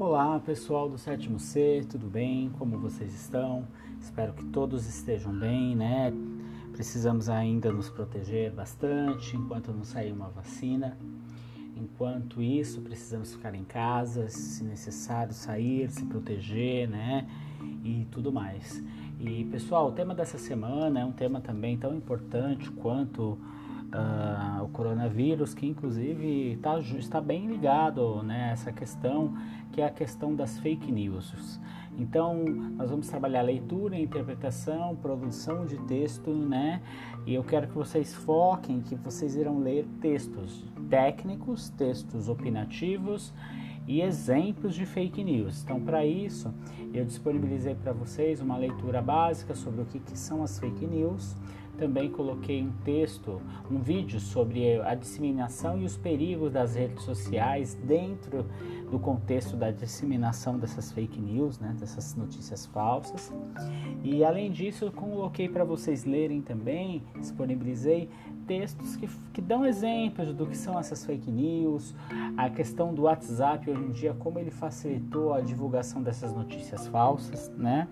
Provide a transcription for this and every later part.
Olá pessoal do sétimo C, tudo bem? Como vocês estão? Espero que todos estejam bem, né? Precisamos ainda nos proteger bastante enquanto não sair uma vacina. Enquanto isso, precisamos ficar em casa, se necessário sair, se proteger, né? E tudo mais. E pessoal, o tema dessa semana é um tema também tão importante quanto uh, o coronavírus, que inclusive tá, está bem ligado né, essa questão, que é a questão das fake news. Então, nós vamos trabalhar leitura, interpretação, produção de texto, né? E eu quero que vocês foquem, que vocês irão ler textos técnicos, textos opinativos e exemplos de fake news. Então, para isso, eu disponibilizei para vocês uma leitura básica sobre o que, que são as fake news também coloquei um texto, um vídeo sobre a disseminação e os perigos das redes sociais dentro do contexto da disseminação dessas fake news, né, dessas notícias falsas. E além disso, coloquei para vocês lerem também, disponibilizei textos que, que dão exemplos do que são essas fake news, a questão do WhatsApp hoje em dia, como ele facilitou a divulgação dessas notícias falsas, né?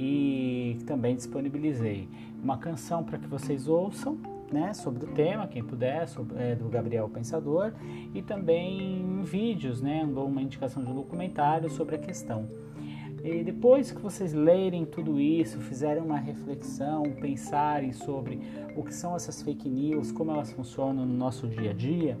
e também disponibilizei uma canção para que vocês ouçam, né, sobre o tema, quem puder, sobre, é, do Gabriel Pensador, e também vídeos, né, uma indicação de um documentário sobre a questão. E depois que vocês lerem tudo isso, fizerem uma reflexão, pensarem sobre o que são essas fake news, como elas funcionam no nosso dia a dia,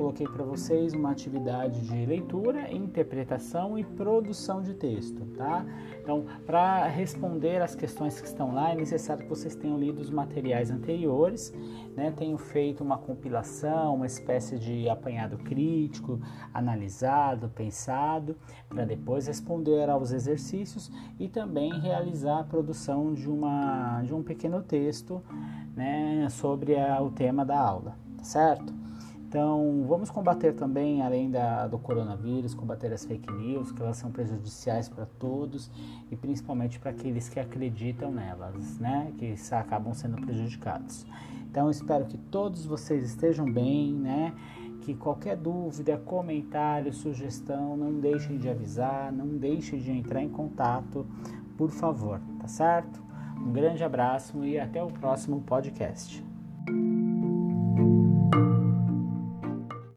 coloquei para vocês uma atividade de leitura, interpretação e produção de texto, tá? Então, para responder as questões que estão lá, é necessário que vocês tenham lido os materiais anteriores, né? Tenho feito uma compilação, uma espécie de apanhado crítico, analisado, pensado, para depois responder aos exercícios e também realizar a produção de, uma, de um pequeno texto, né? Sobre a, o tema da aula, tá certo? Então, vamos combater também, além da, do coronavírus, combater as fake news, que elas são prejudiciais para todos e principalmente para aqueles que acreditam nelas, né? Que acabam sendo prejudicados. Então, espero que todos vocês estejam bem, né? Que qualquer dúvida, comentário, sugestão, não deixem de avisar, não deixem de entrar em contato, por favor, tá certo? Um grande abraço e até o próximo podcast.